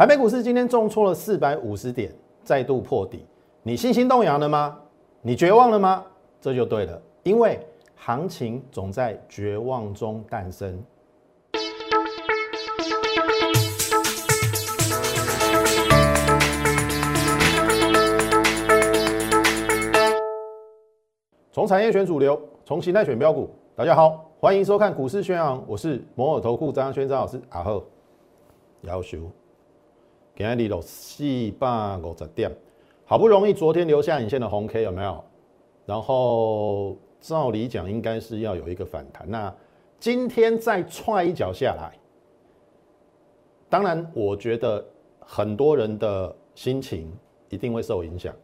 台北股市今天重挫了四百五十点，再度破底。你信心动摇了吗？你绝望了吗？这就对了，因为行情总在绝望中诞生。从产业选主流，从形态选标股。大家好，欢迎收看股市宣扬，我是摩尔投顾张轩张老师。阿赫，要求，今日落四百五十点，好不容易昨天留下影线的红 K 有没有？然后照理讲应该是要有一个反弹，那今天再踹一脚下来，当然我觉得很多人的心情一定会受影响。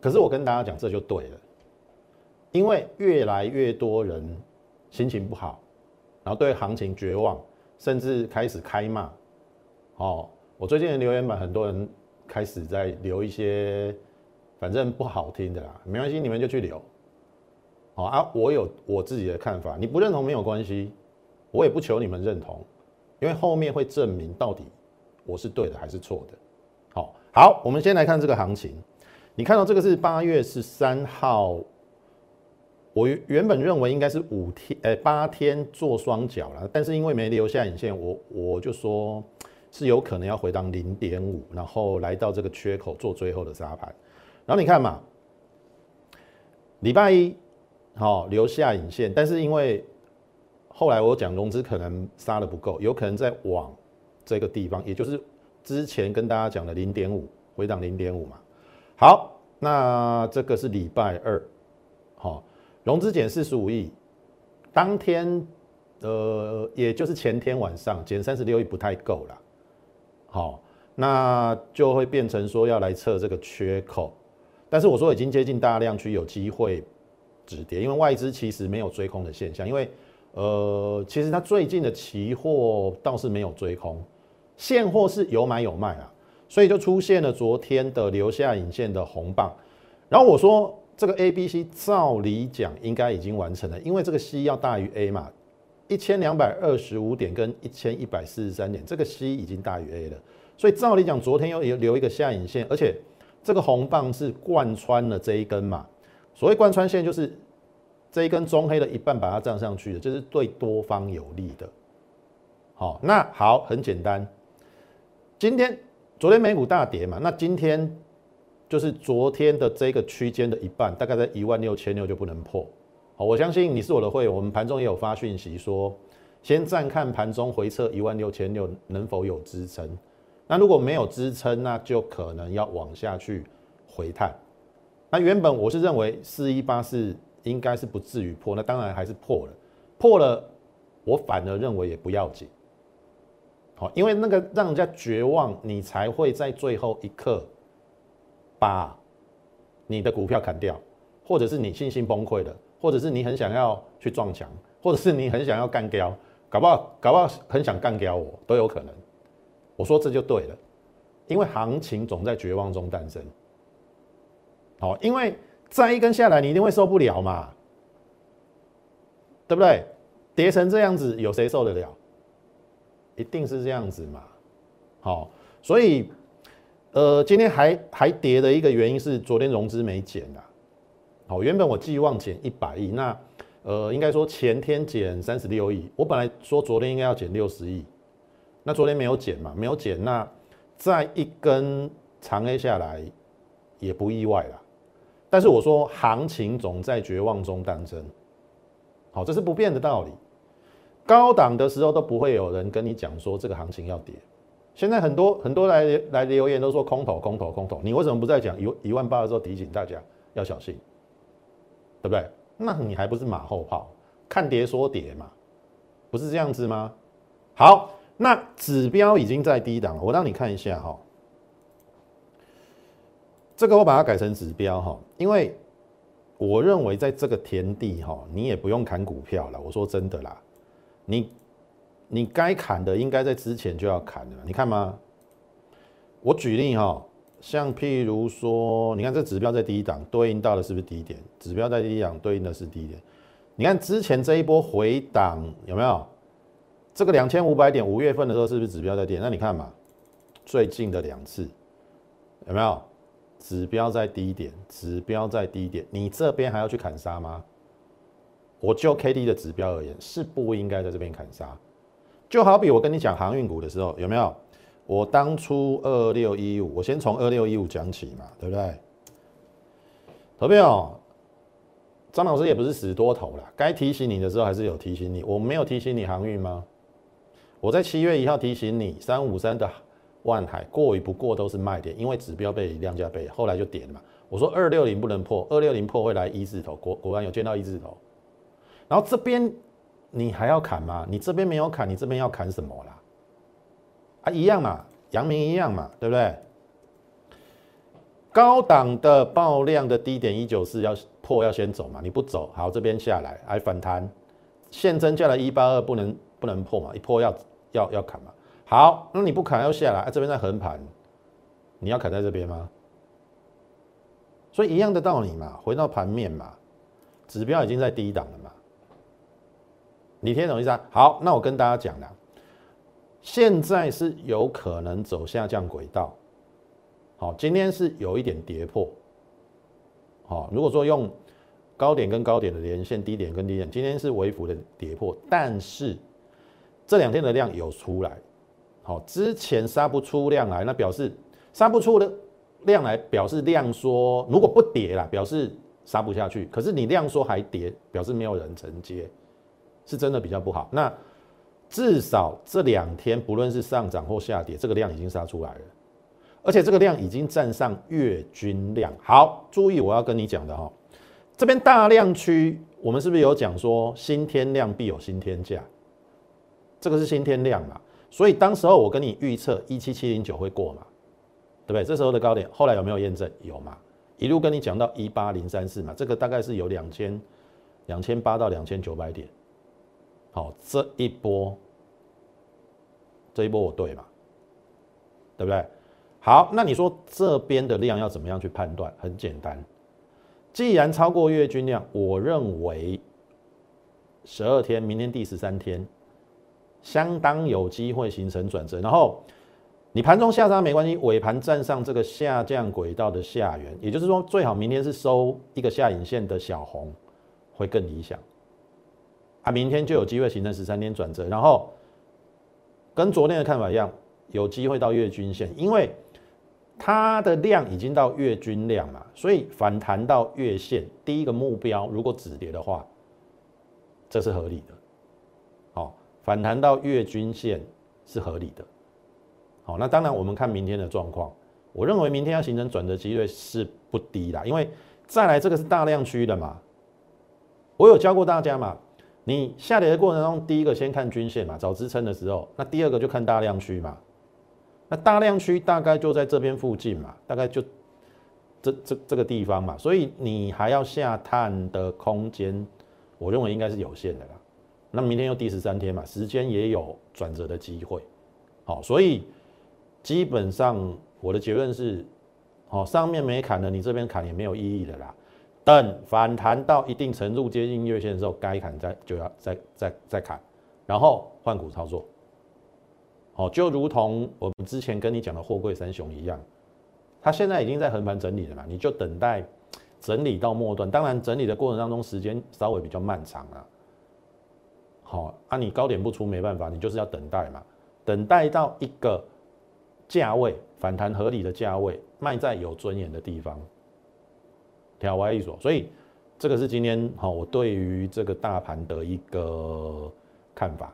可是我跟大家讲，这就对了。因为越来越多人心情不好，然后对行情绝望，甚至开始开骂。哦，我最近的留言板很多人开始在留一些，反正不好听的啦，没关系，你们就去留。好啊，我有我自己的看法，你不认同没有关系，我也不求你们认同，因为后面会证明到底我是对的还是错的。好，好，我们先来看这个行情，你看到这个是八月十三号。我原本认为应该是五天，呃，八天做双脚了，但是因为没留下影线，我我就说是有可能要回档零点五，然后来到这个缺口做最后的杀盘。然后你看嘛，礼拜一好留下影线，但是因为后来我讲融资可能杀的不够，有可能在往这个地方，也就是之前跟大家讲的零点五回档零点五嘛。好，那这个是礼拜二，好。融资减四十五亿，当天，呃，也就是前天晚上减三十六亿不太够了，好，那就会变成说要来测这个缺口，但是我说已经接近大量区，有机会止跌，因为外资其实没有追空的现象，因为，呃，其实它最近的期货倒是没有追空，现货是有买有卖啊，所以就出现了昨天的留下影线的红棒，然后我说。这个 A、B、C 照理讲应该已经完成了，因为这个 C 要大于 A 嘛，一千两百二十五点跟一千一百四十三点，这个 C 已经大于 A 了，所以照理讲，昨天又留一个下影线，而且这个红棒是贯穿了这一根嘛，所谓贯穿线就是这一根中黑的一半把它站上去的，就是对多方有利的。好，那好，很简单，今天昨天美股大跌嘛，那今天。就是昨天的这个区间的一半，大概在一万六千六就不能破。好，我相信你是我的会员，我们盘中也有发讯息说，先暂看盘中回撤一万六千六能否有支撑。那如果没有支撑，那就可能要往下去回探。那原本我是认为四一八四应该是不至于破，那当然还是破了。破了，我反而认为也不要紧。好，因为那个让人家绝望，你才会在最后一刻。把你的股票砍掉，或者是你信心崩溃了，或者是你很想要去撞墙，或者是你很想要干掉，搞不好搞不好很想干掉我都有可能。我说这就对了，因为行情总在绝望中诞生。好，因为再一根下来，你一定会受不了嘛，对不对？跌成这样子，有谁受得了？一定是这样子嘛。好，所以。呃，今天还还跌的一个原因是昨天融资没减啊。好，原本我寄望减一百亿，那呃，应该说前天减三十六亿，我本来说昨天应该要减六十亿，那昨天没有减嘛，没有减，那再一根长 A 下来也不意外啦。但是我说行情总在绝望中诞生，好，这是不变的道理。高档的时候都不会有人跟你讲说这个行情要跌。现在很多很多来来留言都说空头空头空头，你为什么不在讲一一万八的时候提醒大家要小心，对不对？那你还不是马后炮，看跌说跌嘛，不是这样子吗？好，那指标已经在低档了，我让你看一下哈，这个我把它改成指标哈，因为我认为在这个田地哈，你也不用砍股票了，我说真的啦，你。你该砍的应该在之前就要砍的，你看吗？我举例哈，像譬如说，你看这指标在低档，对应到的是不是低点？指标在低档，对应的是低点。你看之前这一波回档有没有？这个两千五百点五月份的时候是不是指标在跌？那你看嘛，最近的两次有没有指标在低点？指标在低点，你这边还要去砍杀吗？我就 K D 的指标而言，是不应该在这边砍杀。就好比我跟你讲航运股的时候，有没有？我当初二六一五，我先从二六一五讲起嘛，对不对？投票，张老师也不是死多头了，该提醒你的时候还是有提醒你。我没有提醒你航运吗？我在七月一号提醒你，三五三的万海过与不过都是卖点，因为指标被量价背，后来就跌了嘛。我说二六零不能破，二六零破会来一字头，果果然有见到一字头。然后这边你还要砍吗？你这边没有砍，你这边要砍什么啦？啊，一样嘛，阳明一样嘛，对不对？高档的爆量的低点一九四要破要先走嘛，你不走，好这边下来还反弹，现增价的一八二不能不能破嘛，一破要要要砍嘛。好，那你不砍要下来，啊这边在横盘，你要砍在这边吗？所以一样的道理嘛，回到盘面嘛，指标已经在低档了嘛。你听懂意思啊？好，那我跟大家讲了，现在是有可能走下降轨道。好，今天是有一点跌破。好，如果说用高点跟高点的连线，低点跟低点，今天是微幅的跌破，但是这两天的量有出来。好，之前杀不出量来，那表示杀不出的量来，表示量缩。如果不跌了，表示杀不下去。可是你量缩还跌，表示没有人承接。是真的比较不好。那至少这两天，不论是上涨或下跌，这个量已经杀出来了，而且这个量已经站上月均量。好，注意我要跟你讲的哈，这边大量区，我们是不是有讲说新天量必有新天价？这个是新天量嘛？所以当时候我跟你预测一七七零九会过嘛，对不对？这时候的高点，后来有没有验证？有嘛？一路跟你讲到一八零三四嘛，这个大概是有两千两千八到两千九百点。好，这一波，这一波我对嘛？对不对？好，那你说这边的量要怎么样去判断？很简单，既然超过月均量，我认为十二天，明天第十三天，相当有机会形成转折。然后你盘中下杀没关系，尾盘站上这个下降轨道的下缘，也就是说，最好明天是收一个下影线的小红，会更理想。啊，明天就有机会形成十三天转折，然后跟昨天的看法一样，有机会到月均线，因为它的量已经到月均量嘛，所以反弹到月线第一个目标，如果止跌的话，这是合理的。好，反弹到月均线是合理的。好，那当然我们看明天的状况，我认为明天要形成转折机会是不低啦，因为再来这个是大量区的嘛，我有教过大家嘛。你下跌的过程中，第一个先看均线嘛，找支撑的时候，那第二个就看大量区嘛。那大量区大概就在这边附近嘛，大概就这这这个地方嘛，所以你还要下探的空间，我认为应该是有限的啦。那明天又第十三天嘛，时间也有转折的机会，好，所以基本上我的结论是，好，上面没砍的，你这边砍也没有意义的啦。等反弹到一定程度接近月线的时候，该砍再就要再再再砍，然后换股操作。哦，就如同我们之前跟你讲的货柜三雄一样，它现在已经在横盘整理了嘛，你就等待整理到末端。当然，整理的过程当中时间稍微比较漫长啊。好，啊，你高点不出没办法，你就是要等待嘛，等待到一个价位反弹合理的价位，卖在有尊严的地方。调歪一所，所以这个是今天好我对于这个大盘的一个看法。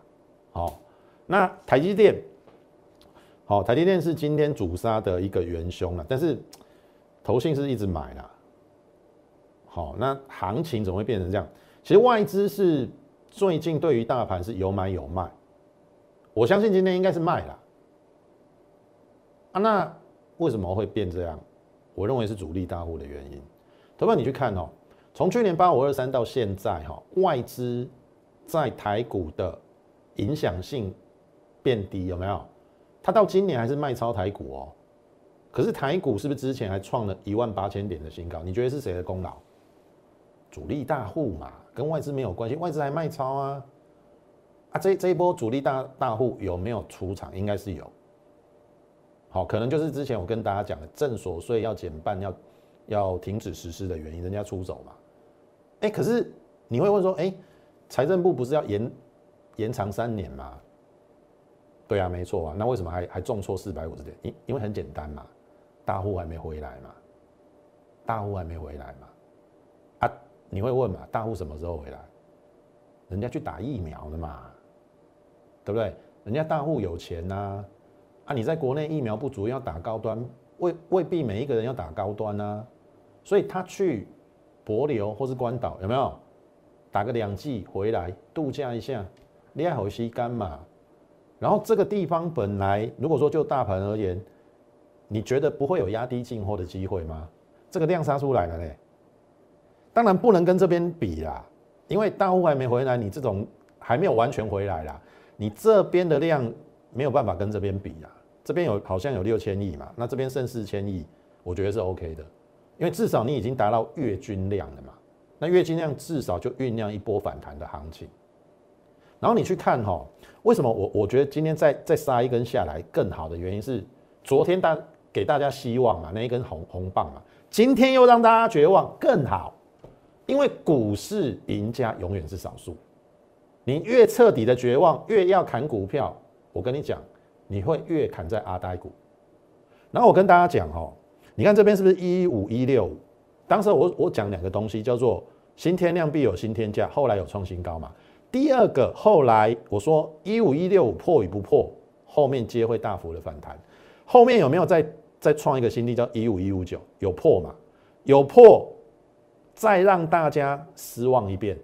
好，那台积电，好，台积电是今天主杀的一个元凶了，但是投信是一直买啦。好，那行情怎么会变成这样？其实外资是最近对于大盘是有买有卖，我相信今天应该是卖了。啊，那为什么会变这样？我认为是主力大户的原因。同样，你去看哦，从去年八五二三到现在哈，外资在台股的影响性变低，有没有？它到今年还是卖超台股哦。可是台股是不是之前还创了一万八千点的新高？你觉得是谁的功劳？主力大户嘛，跟外资没有关系，外资还卖超啊。啊，这这一波主力大大户有没有出场？应该是有。好，可能就是之前我跟大家讲的正所税要减半，要要停止实施的原因，人家出走嘛。哎，可是你会问说，哎，财政部不是要延延长三年吗？对啊，没错啊，那为什么还还重挫四百五十点？因因为很简单嘛，大户还没回来嘛，大户还没回来嘛。啊，你会问嘛，大户什么时候回来？人家去打疫苗的嘛，对不对？人家大户有钱呐，啊，你在国内疫苗不足，要打高端，未未必每一个人要打高端呐，所以他去博流或是关岛有没有打个两季回来度假一下，练好吸干嘛？然后这个地方本来如果说就大盘而言，你觉得不会有压低进货的机会吗？这个量杀出来了嘞，当然不能跟这边比啦，因为大户还没回来，你这种还没有完全回来啦，你这边的量没有办法跟这边比啊。这边有好像有六千亿嘛，那这边剩四千亿，我觉得是 OK 的，因为至少你已经达到月均量了嘛，那月均量至少就酝酿一波反弹的行情。然后你去看哈，为什么我我觉得今天再再杀一根下来更好的原因是，昨天大给大家希望嘛，那一根红红棒嘛，今天又让大家绝望更好，因为股市赢家永远是少数，你越彻底的绝望，越要砍股票，我跟你讲，你会越砍在阿呆股。然后我跟大家讲哈，你看这边是不是一五一六五？当时我我讲两个东西，叫做新天量必有新天价，后来有创新高嘛。第二个，后来我说一五一六五破与不破，后面皆会大幅的反弹。后面有没有再再创一个新低，叫一五一五九？有破嘛？有破，再让大家失望一遍，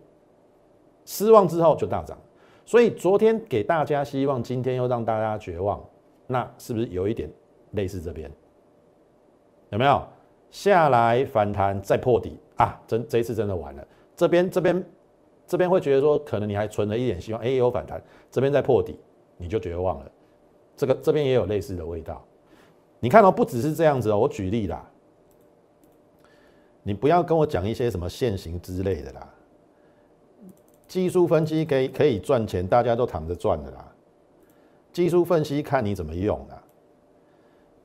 失望之后就大涨。所以昨天给大家希望，今天又让大家绝望，那是不是有一点类似这边？有没有下来反弹再破底啊？真这一次真的完了，这边这边。这边会觉得说，可能你还存了一点希望，哎，有反弹，这边在破底，你就绝望了。这个这边也有类似的味道。你看到不只是这样子哦，我举例啦，你不要跟我讲一些什么现行之类的啦。技术分析可以可以赚钱，大家都躺着赚的啦。技术分析看你怎么用啦。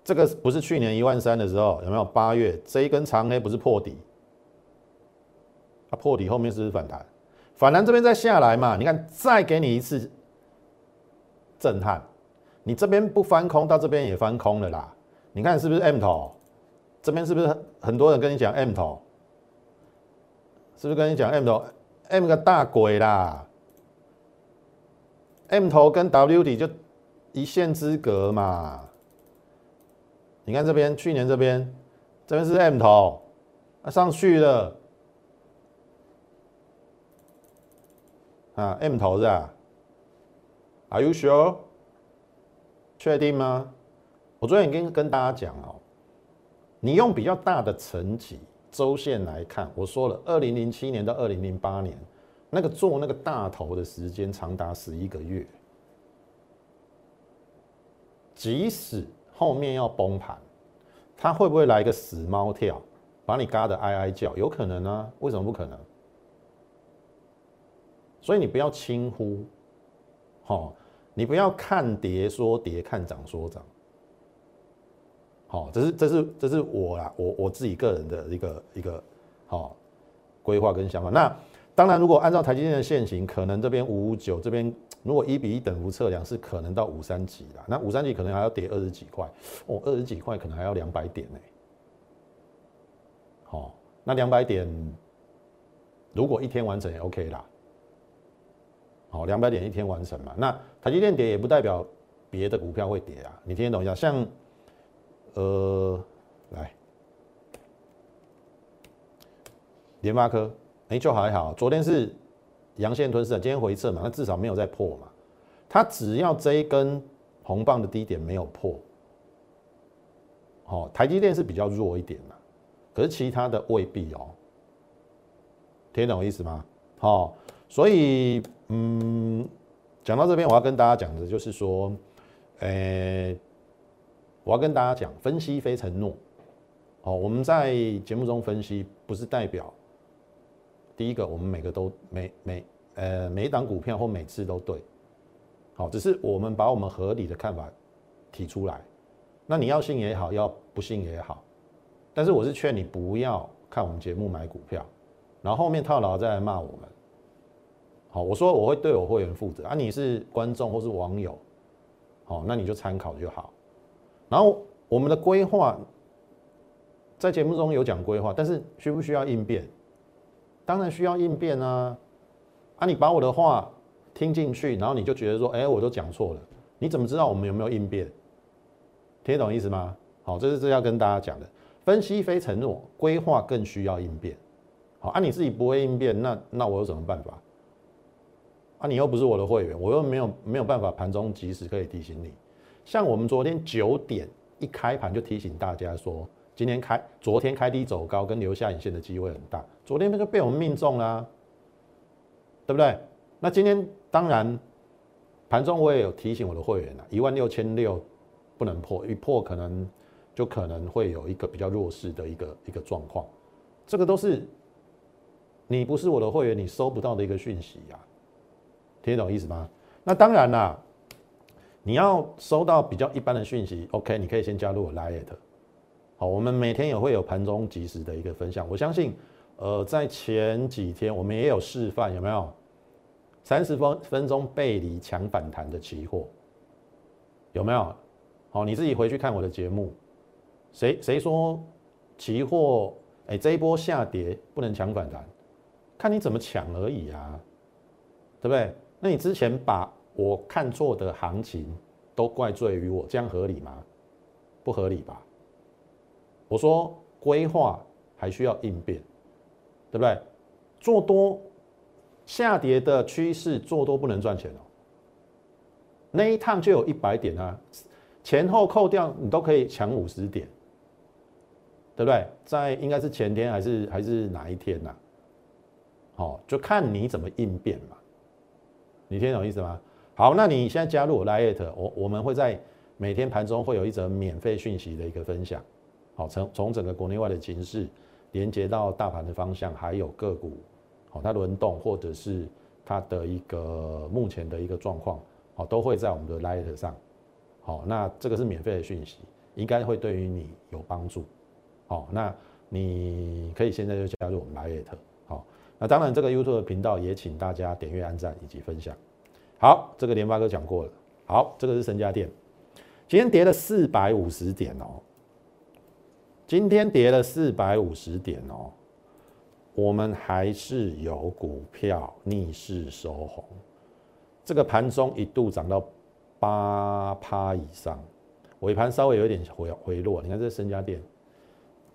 这个不是去年一万三的时候有没有？八月这一根长黑不是破底，它破底后面是不是反弹？反弹这边再下来嘛？你看，再给你一次震撼，你这边不翻空，到这边也翻空了啦。你看是不是 M 头？这边是不是很多人跟你讲 M 头？是不是跟你讲 M 头？M 个大鬼啦！M 头跟 W 底就一线之隔嘛。你看这边，去年这边，这边是 M 头，啊上去了。啊，M 头是吧？Are you sure？确定吗？我昨天已经跟大家讲哦，你用比较大的层级周线来看，我说了，二零零七年到二零零八年，那个做那个大头的时间长达十一个月，即使后面要崩盘，它会不会来一个死猫跳，把你嘎的哀哀叫？有可能啊，为什么不可能？所以你不要轻忽，好，你不要看跌说跌，看涨说涨，好，这是这是这是我啦，我我自己个人的一个一个好规划跟想法。那当然，如果按照台积电的现行，可能这边五五九这边，如果一比一等幅测量是可能到五三级啦，那五三级可能还要跌二十几块，哦，二十几块可能还要两百点呢。好，那两百点如果一天完成也 OK 啦。好，两百点一天完成嘛？那台积电跌也不代表别的股票会跌啊，你听得懂一下？像，呃，来，联发科，哎，就还好，昨天是阳线吞噬，今天回撤嘛，那至少没有再破嘛。它只要这一根红棒的低点没有破，好，台积电是比较弱一点嘛，可是其他的未必哦，听懂我意思吗？好。所以，嗯，讲到这边，我要跟大家讲的就是说，呃，我要跟大家讲，分析非承诺。哦，我们在节目中分析，不是代表第一个，我们每个都每每呃每一档股票或每次都对。好，只是我们把我们合理的看法提出来。那你要信也好，要不信也好，但是我是劝你不要看我们节目买股票，然后后面套牢再来骂我们。好，我说我会对我会员负责啊，你是观众或是网友，好，那你就参考就好。然后我们的规划在节目中有讲规划，但是需不需要应变？当然需要应变啊！啊，你把我的话听进去，然后你就觉得说，哎，我都讲错了，你怎么知道我们有没有应变？听懂意思吗？好，这是这要跟大家讲的，分析非承诺，规划更需要应变。好，啊，你自己不会应变，那那我有什么办法？啊，你又不是我的会员，我又没有没有办法盘中及时可以提醒你。像我们昨天九点一开盘就提醒大家说。今天开，昨天开低走高，跟留下影线的机会很大。昨天那个被我们命中了，对不对？那今天当然盘中我也有提醒我的会员了，一万六千六不能破，一破可能就可能会有一个比较弱势的一个一个状况。这个都是你不是我的会员，你收不到的一个讯息呀，听得懂意思吗？那当然啦，你要收到比较一般的讯息，OK，你可以先加入我 Lite。好，我们每天也会有盘中及时的一个分享。我相信，呃，在前几天我们也有示范，有没有？三十分分钟背离强反弹的期货，有没有？好，你自己回去看我的节目。谁谁说期货？哎，这一波下跌不能抢反弹，看你怎么抢而已啊，对不对？那你之前把我看错的行情都怪罪于我，这样合理吗？不合理吧？我说规划还需要应变，对不对？做多下跌的趋势做多不能赚钱哦。那一趟就有一百点啊，前后扣掉你都可以抢五十点，对不对？在应该是前天还是还是哪一天呐？好，就看你怎么应变嘛。你听懂意思吗？好，那你现在加入我 Lite，我我们会在每天盘中会有一则免费讯息的一个分享。好，从从整个国内外的形势连接到大盘的方向，还有个股，好，它轮动或者是它的一个目前的一个状况，好，都会在我们的 Light 上，好，那这个是免费的讯息，应该会对于你有帮助，好，那你可以现在就加入我们 Light，好，那当然这个 YouTube 频道也请大家点阅、按赞以及分享。好，这个联发哥讲过了，好，这个是神家电，今天跌了四百五十点哦。今天跌了四百五十点哦，我们还是有股票逆势收红，这个盘中一度涨到八趴以上，尾盘稍微有点回回落。你看这深家店，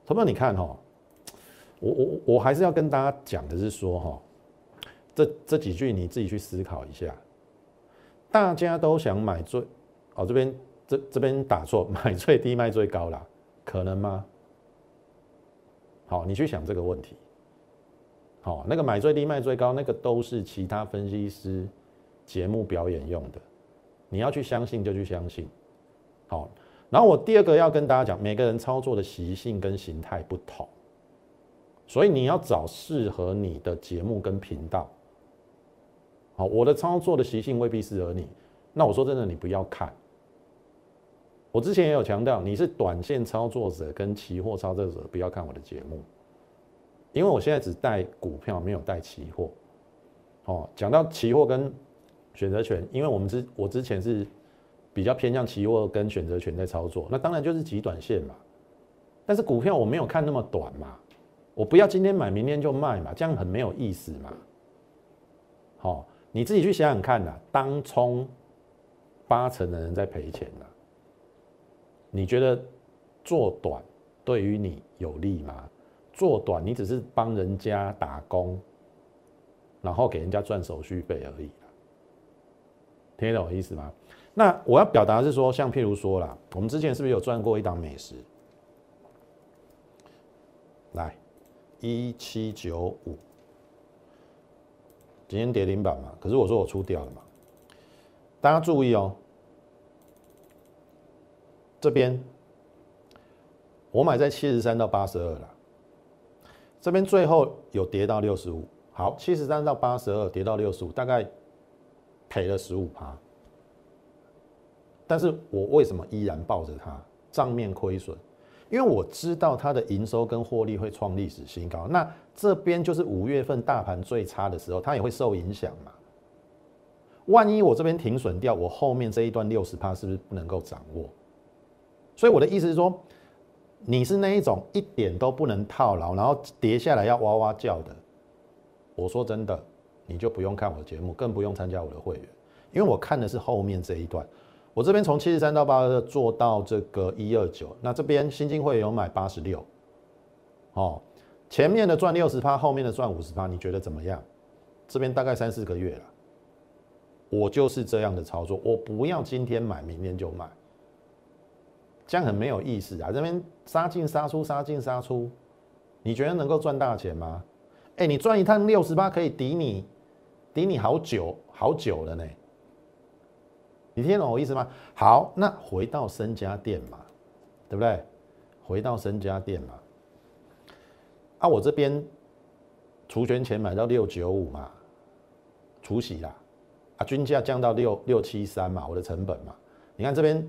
同学你看哈，我我我还是要跟大家讲的是说哈，这这几句你自己去思考一下，大家都想买最哦这边这这边打错，买最低卖最高啦，可能吗？好，你去想这个问题。好，那个买最低卖最高，那个都是其他分析师节目表演用的。你要去相信就去相信。好，然后我第二个要跟大家讲，每个人操作的习性跟形态不同，所以你要找适合你的节目跟频道。好，我的操作的习性未必适合你，那我说真的，你不要看。我之前也有强调，你是短线操作者跟期货操作者，不要看我的节目，因为我现在只带股票，没有带期货。哦，讲到期货跟选择权，因为我们之我之前是比较偏向期货跟选择权在操作，那当然就是极短线嘛。但是股票我没有看那么短嘛，我不要今天买明天就卖嘛，这样很没有意思嘛。好，你自己去想想看呐，当冲八成的人在赔钱了。你觉得做短对于你有利吗？做短你只是帮人家打工，然后给人家赚手续费而已听得懂我意思吗？那我要表达是说，像譬如说啦，我们之前是不是有赚过一档美食？来，一七九五，今天跌停板嘛，可是我说我出掉了嘛，大家注意哦。这边我买在七十三到八十二了，这边最后有跌到六十五，好，七十三到八十二跌到六十五，大概赔了十五趴。但是我为什么依然抱着它？账面亏损，因为我知道它的营收跟获利会创历史新高。那这边就是五月份大盘最差的时候，它也会受影响嘛。万一我这边停损掉，我后面这一段六十趴是不是不能够掌握？所以我的意思是说，你是那一种一点都不能套牢，然后跌下来要哇哇叫的。我说真的，你就不用看我的节目，更不用参加我的会员，因为我看的是后面这一段。我这边从七十三到八二做到这个一二九，那这边新金会有买八十六，哦，前面的赚六十趴，后面的赚五十趴，你觉得怎么样？这边大概三四个月了。我就是这样的操作，我不要今天买，明天就卖，这样很没有意思啊！这边杀进杀出，杀进杀出，你觉得能够赚大钱吗？哎，你赚一趟六十八可以抵你，抵你好久好久了呢。你听懂我意思吗？好，那回到深家店嘛，对不对？回到深家店嘛，啊，我这边除权钱买到六九五嘛，除息啦。啊，均价降到六六七三嘛，我的成本嘛，你看这边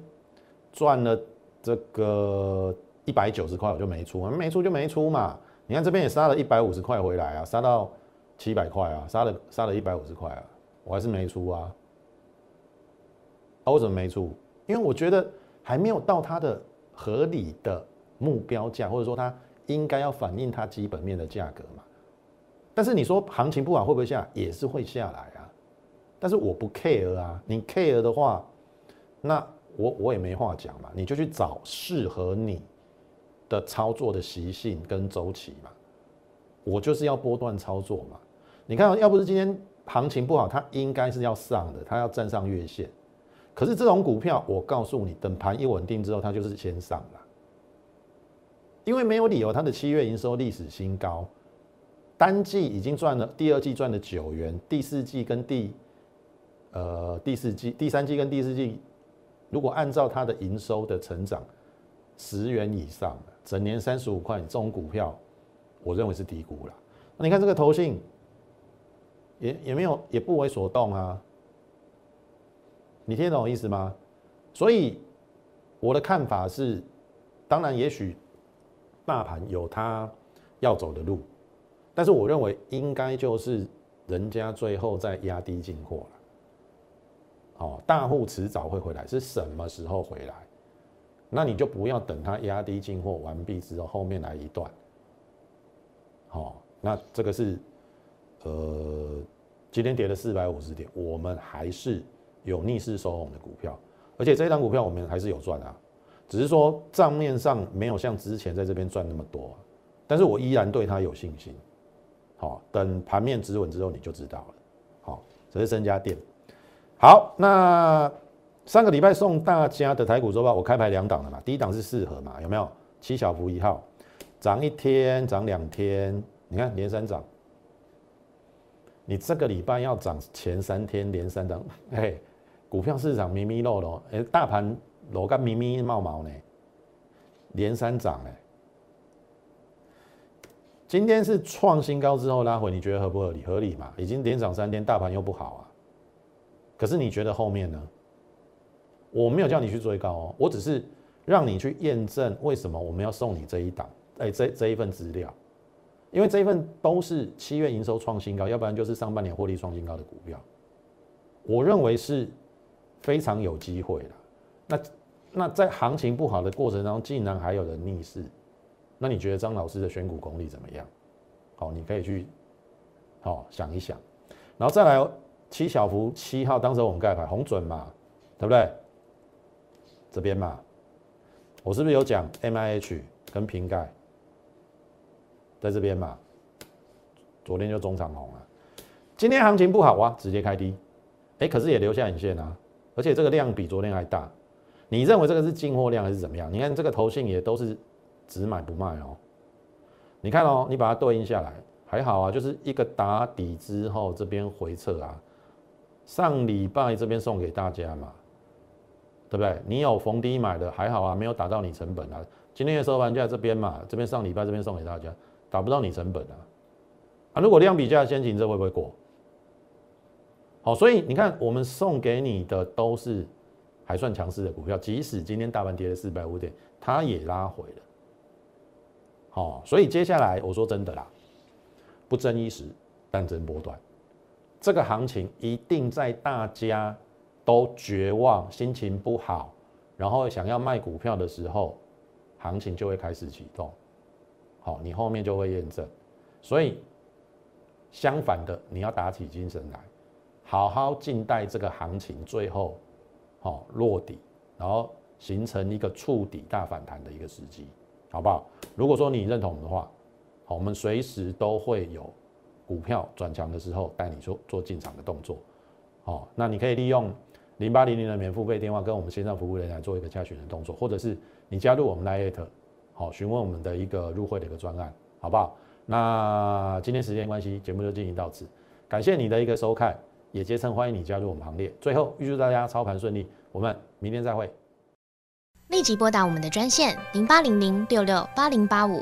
赚了这个一百九十块，我就没出，没出就没出嘛。你看这边也杀了一百五十块回来啊，杀到七百块啊，杀了杀了一百五十块啊，我还是没出啊。啊，为什么没出？因为我觉得还没有到它的合理的目标价，或者说它应该要反映它基本面的价格嘛。但是你说行情不好会不会下？也是会下来啊。但是我不 care 啊，你 care 的话，那我我也没话讲嘛，你就去找适合你的操作的习性跟周期嘛，我就是要波段操作嘛。你看，要不是今天行情不好，它应该是要上的，它要站上月线。可是这种股票，我告诉你，等盘一稳定之后，它就是先上了，因为没有理由，它的七月营收历史新高，单季已经赚了，第二季赚了九元，第四季跟第呃，第四季、第三季跟第四季，如果按照它的营收的成长，十元以上，整年三十五块，这种股票，我认为是低估了。那你看这个投信，也也没有，也不为所动啊。你听懂我意思吗？所以我的看法是，当然，也许大盘有它要走的路，但是我认为应该就是人家最后在压低进货了。哦，大户迟早会回来，是什么时候回来？那你就不要等它压低进货完毕之后，后面来一段。好，那这个是呃，今天跌了四百五十点，我们还是有逆势收红的股票，而且这一张股票我们还是有赚啊，只是说账面上没有像之前在这边赚那么多啊，但是我依然对它有信心。好，等盘面止稳之后你就知道了。好，这是增加电。好，那上个礼拜送大家的台股周报，我开牌两档了嘛，第一档是四合嘛，有没有？七小福一号，涨一天，涨两天，你看连三涨。你这个礼拜要涨前三天连三涨，哎，股票市场咪咪漏漏，哎，大盘裸干咪咪冒毛呢，连三涨哎，今天是创新高之后拉回，你觉得合不合理？合理嘛？已经连涨三天，大盘又不好啊。可是你觉得后面呢？我没有叫你去追高哦，我只是让你去验证为什么我们要送你这一档，哎，这这一份资料，因为这一份都是七月营收创新高，要不然就是上半年获利创新高的股票，我认为是非常有机会的。那那在行情不好的过程当中，竟然还有人逆势，那你觉得张老师的选股功力怎么样？好，你可以去好想一想，然后再来。七小福七号，当时我们盖牌红准嘛，对不对？这边嘛，我是不是有讲 M I H 跟瓶盖在这边嘛？昨天就中长红了，今天行情不好啊，直接开低，哎，可是也留下影线啊，而且这个量比昨天还大。你认为这个是进货量还是怎么样？你看这个头信也都是只买不卖哦。你看哦，你把它对应下来还好啊，就是一个打底之后这边回撤啊。上礼拜这边送给大家嘛，对不对？你有逢低买的还好啊，没有打到你成本啊。今天的收盘价这边嘛，这边上礼拜这边送给大家，打不到你成本啊。啊，如果量比价先行，这会不会过？好，所以你看，我们送给你的都是还算强势的股票，即使今天大盘跌了四百五点，它也拉回了。好，所以接下来我说真的啦，不争一时，但争波段。这个行情一定在大家都绝望、心情不好，然后想要卖股票的时候，行情就会开始启动。好，你后面就会验证。所以相反的，你要打起精神来，好好静待这个行情最后好落底，然后形成一个触底大反弹的一个时机，好不好？如果说你认同的话，好，我们随时都会有。股票转强的时候，带你做做进场的动作，好，那你可以利用零八零零的免付费电话跟我们线上服务人员做一个加询的动作，或者是你加入我们 Lite，好，询问我们的一个入会的一个专案，好不好？那今天时间关系，节目就进行到此，感谢你的一个收看，也竭诚欢迎你加入我们行列。最后预祝大家操盘顺利，我们明天再会。立即拨打我们的专线零八零零六六八零八五。